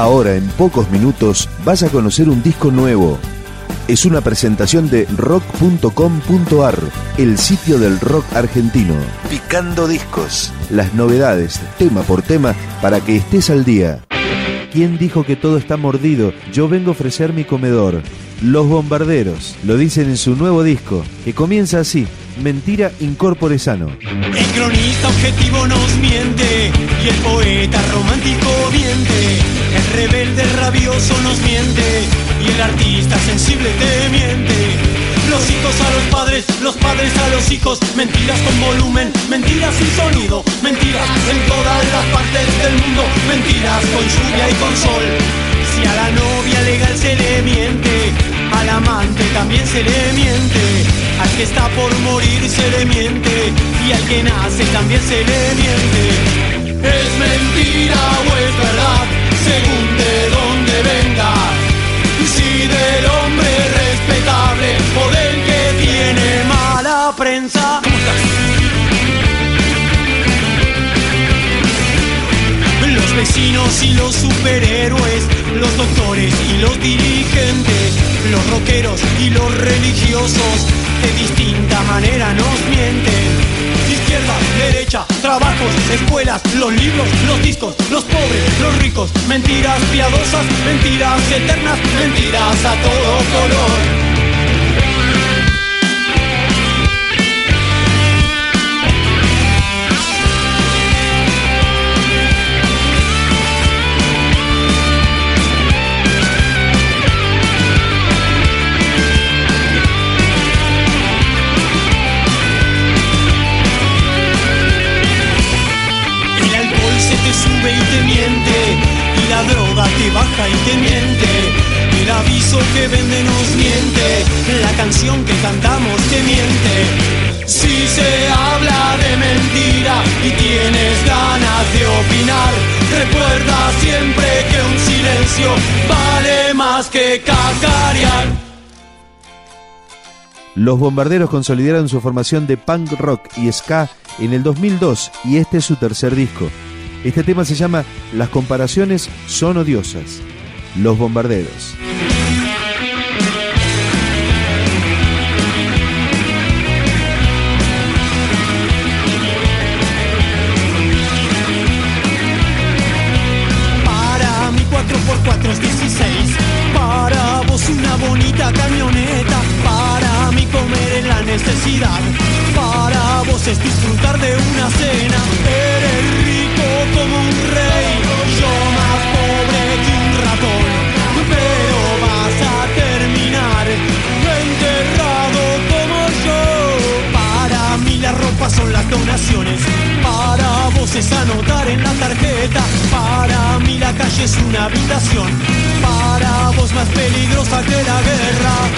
Ahora, en pocos minutos, vas a conocer un disco nuevo. Es una presentación de rock.com.ar, el sitio del rock argentino. Picando discos. Las novedades, tema por tema, para que estés al día. ¿Quién dijo que todo está mordido? Yo vengo a ofrecer mi comedor. Los Bombarderos, lo dicen en su nuevo disco, que comienza así, Mentira Incorpore Sano. El cronista objetivo nos miente y el poeta romántico miente. El rebelde rabioso nos miente y el artista sensible te miente. Los hijos a los padres, los padres a los hijos, mentiras con volumen, mentiras sin sonido, mentiras en todas las partes del mundo, mentiras con lluvia y con sol. Si a la novia legal se le miente, al amante también se le miente, al que está por morir se le miente y al que nace también se le miente. Es mentira o es verdad, según de dónde venga. Si del hombre respetable o del que tiene mala prensa. Los vecinos y los superhéroes, los doctores y los dirigentes, los rockeros y los religiosos, escuelas, los libros, los discos, los pobres, los ricos, mentiras piadosas, mentiras eternas, mentiras a todo color. Sube y te miente y la droga te baja y te miente. El aviso que vende nos miente, la canción que cantamos te miente. Si se habla de mentira y tienes ganas de opinar, recuerda siempre que un silencio vale más que cacarear. Los Bombarderos consolidaron su formación de punk rock y ska en el 2002 y este es su tercer disco. Este tema se llama Las comparaciones son odiosas. Los Bombarderos. Para mi 4x4 es 16. Para vos una bonita camioneta. Para mí comer en la necesidad. Para vos es disfrutar de una cena. Es una habitación. Para vos más peligrosa que la guerra.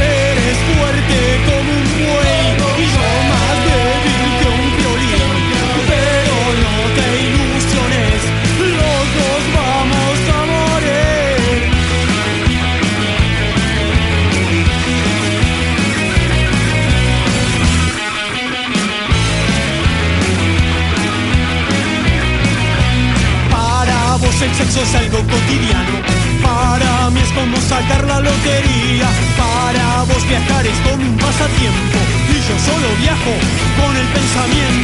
Sexo es algo cotidiano. Para mí es como sacar la lotería. Para vos viajar es como un pasatiempo. Y yo solo viajo con el pensamiento.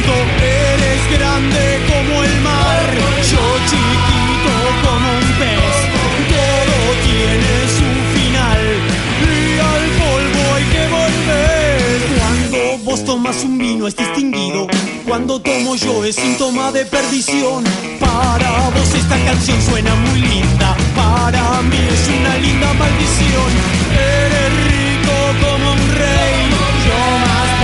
Cuando tomo yo es síntoma de perdición. Para vos esta canción suena muy linda. Para mí es una linda maldición. Eres rico como un rey. Yo más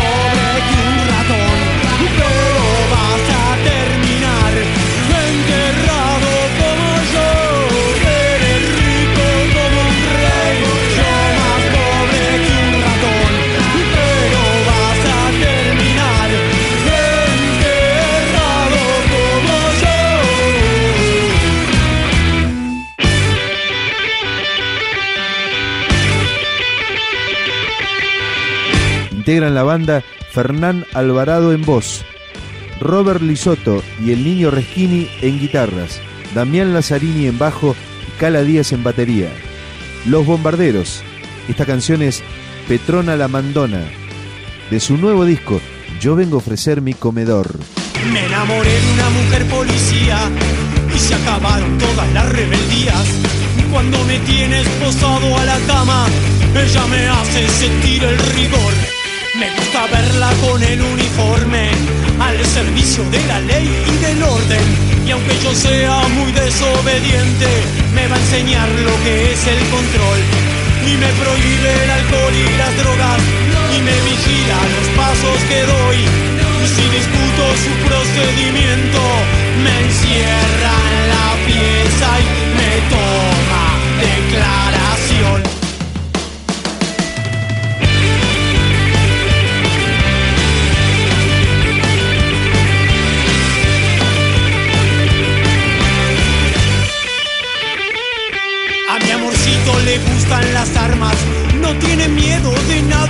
Integran la banda Fernán Alvarado en voz, Robert Lisotto y el Niño Reschini en guitarras, Damián Lazzarini en bajo Cala Díaz en batería. Los Bombarderos. Esta canción es Petrona la Mandona. De su nuevo disco, Yo vengo a ofrecer mi comedor. Me enamoré de una mujer policía y se acabaron todas las rebeldías. Cuando me tienes posado a la cama, ella me hace sentir el rigor. Me gusta verla con el uniforme al servicio de la ley y del orden. Y aunque yo sea muy desobediente, me va a enseñar lo que es el control. Y me prohíbe el alcohol y las drogas. Y me vigila los pasos que doy. Y si discuto su procedimiento, me encierra en la pieza y me toma declaración.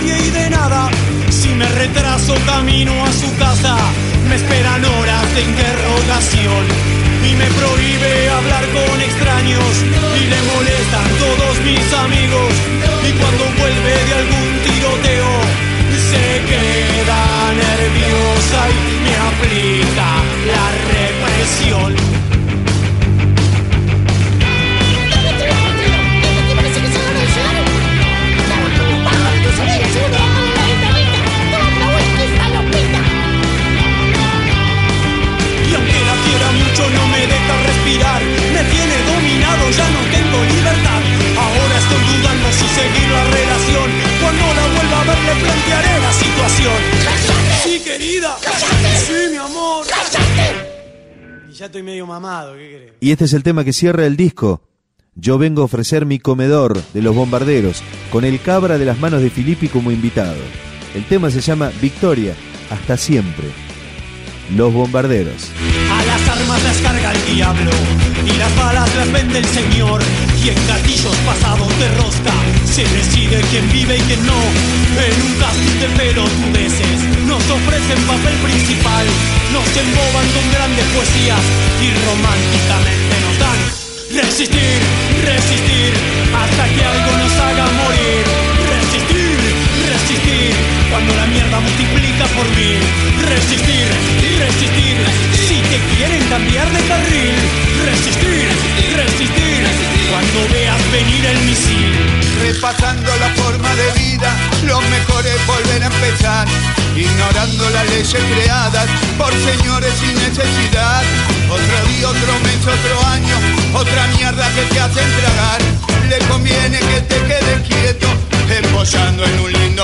Y de nada. Si me retraso camino a su casa, me esperan horas de interrogación. Y me prohíbe hablar con extraños y le molestan todos mis amigos. Y cuando vuelve de algún tiroteo, se queda nerviosa y me ya estoy medio mamado, ¿qué crees? Y este es el tema que cierra el disco. Yo vengo a ofrecer mi comedor de los bombarderos, con el cabra de las manos de Filippi como invitado. El tema se llama Victoria, hasta siempre. Los bombarderos. A las armas las carga el diablo y las balas las vende el Señor. Y en gatillos pasados de rosca se decide quién vive y quién no. En un casting de pelotudeces nos ofrecen papel principal, nos emboban con grandes poesías y románticamente nos dan resistir, resistir La forma de vida, lo mejor es volver a empezar. Ignorando las leyes creadas por señores sin necesidad. Otro día, otro mes, otro año, otra mierda que te hacen tragar. Le conviene que te quedes quieto, empollando en un lindo